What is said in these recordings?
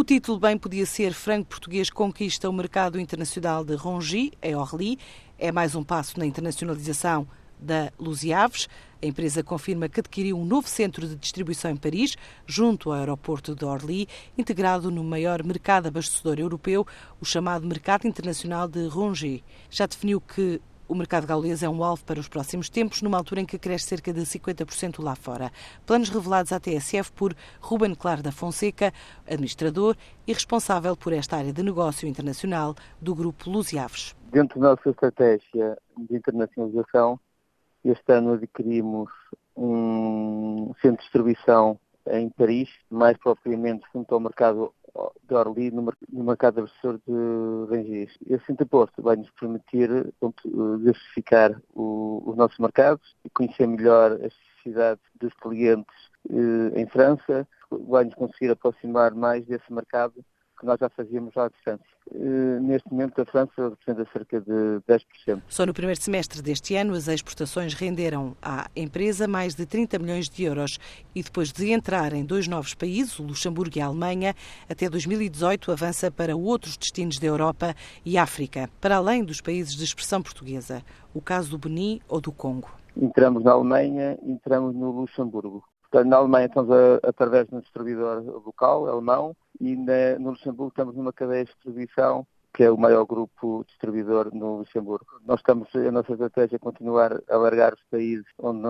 O título bem podia ser Franco Português conquista o mercado internacional de Rongi, em Orly. É mais um passo na internacionalização da Lusiaves. A empresa confirma que adquiriu um novo centro de distribuição em Paris, junto ao aeroporto de Orly, integrado no maior mercado abastecedor europeu, o chamado Mercado Internacional de Rongi. Já definiu que o mercado gaulês é um alvo para os próximos tempos, numa altura em que cresce cerca de 50% lá fora. Planos revelados à TSF por Ruben Claro da Fonseca, administrador e responsável por esta área de negócio internacional do Grupo Lusiaves. Dentro da nossa estratégia de internacionalização, este ano adquirimos um centro de distribuição em Paris, mais propriamente junto ao mercado de Orly no, mercado abastecedor de Rangis. Esse interposto vai nos permitir diversificar o, os nossos mercados e conhecer melhor as necessidades dos clientes eh, em França, vai nos conseguir aproximar mais desse mercado que nós já fazíamos à distância. Eh, neste momento, a França representa cerca de 10%. Só no primeiro semestre deste ano, as exportações renderam à empresa mais de 30 milhões de euros e depois de entrar em dois novos países, o Luxemburgo e a Alemanha, até 2018 avança para outros destinos da Europa e África, para além dos países de expressão portuguesa, o caso do Benin ou do Congo. Entramos na Alemanha, entramos no Luxemburgo. Portanto, na Alemanha estamos a, através de um distribuidor local, alemão, e na, no Luxemburgo estamos numa cadeia de distribuição que é o maior grupo distribuidor no Luxemburgo. Nós estamos, a nossa estratégia é continuar a alargar os países onde,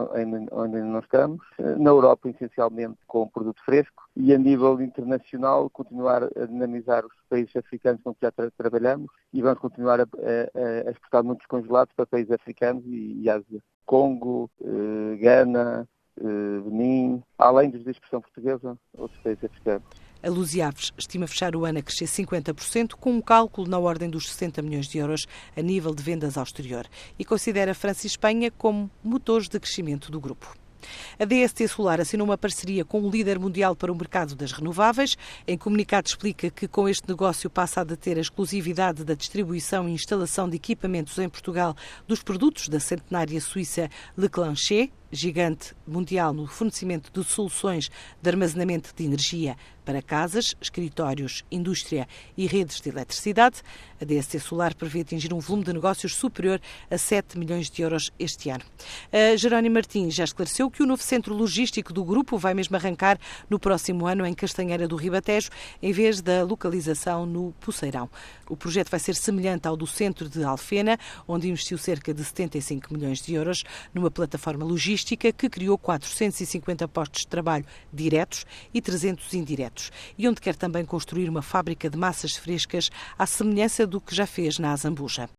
onde não estamos, na Europa essencialmente com produto fresco e a nível internacional continuar a dinamizar os países africanos com que já tra trabalhamos e vamos continuar a, a, a, exportar muitos congelados para países africanos e, e Ásia. Congo, eh, Gana, eh, Benin, além dos de expressão portuguesa, outros países africanos. A Lusiaves estima fechar o ano a crescer 50%, com um cálculo na ordem dos 60 milhões de euros a nível de vendas ao exterior, e considera França e Espanha como motores de crescimento do grupo. A DST Solar assinou uma parceria com o líder mundial para o mercado das renováveis. Em comunicado explica que com este negócio passa a deter a exclusividade da distribuição e instalação de equipamentos em Portugal dos produtos da centenária suíça Leclanché, gigante mundial no fornecimento de soluções de armazenamento de energia para casas, escritórios, indústria e redes de eletricidade. A DST Solar prevê atingir um volume de negócios superior a 7 milhões de euros este ano. A Jerónimo Martins já esclareceu que o novo centro logístico do grupo vai mesmo arrancar no próximo ano em Castanheira do Ribatejo, em vez da localização no Poceirão. O projeto vai ser semelhante ao do centro de Alfena, onde investiu cerca de 75 milhões de euros numa plataforma logística logística que criou 450 postos de trabalho diretos e 300 indiretos e onde quer também construir uma fábrica de massas frescas à semelhança do que já fez na Azambuja.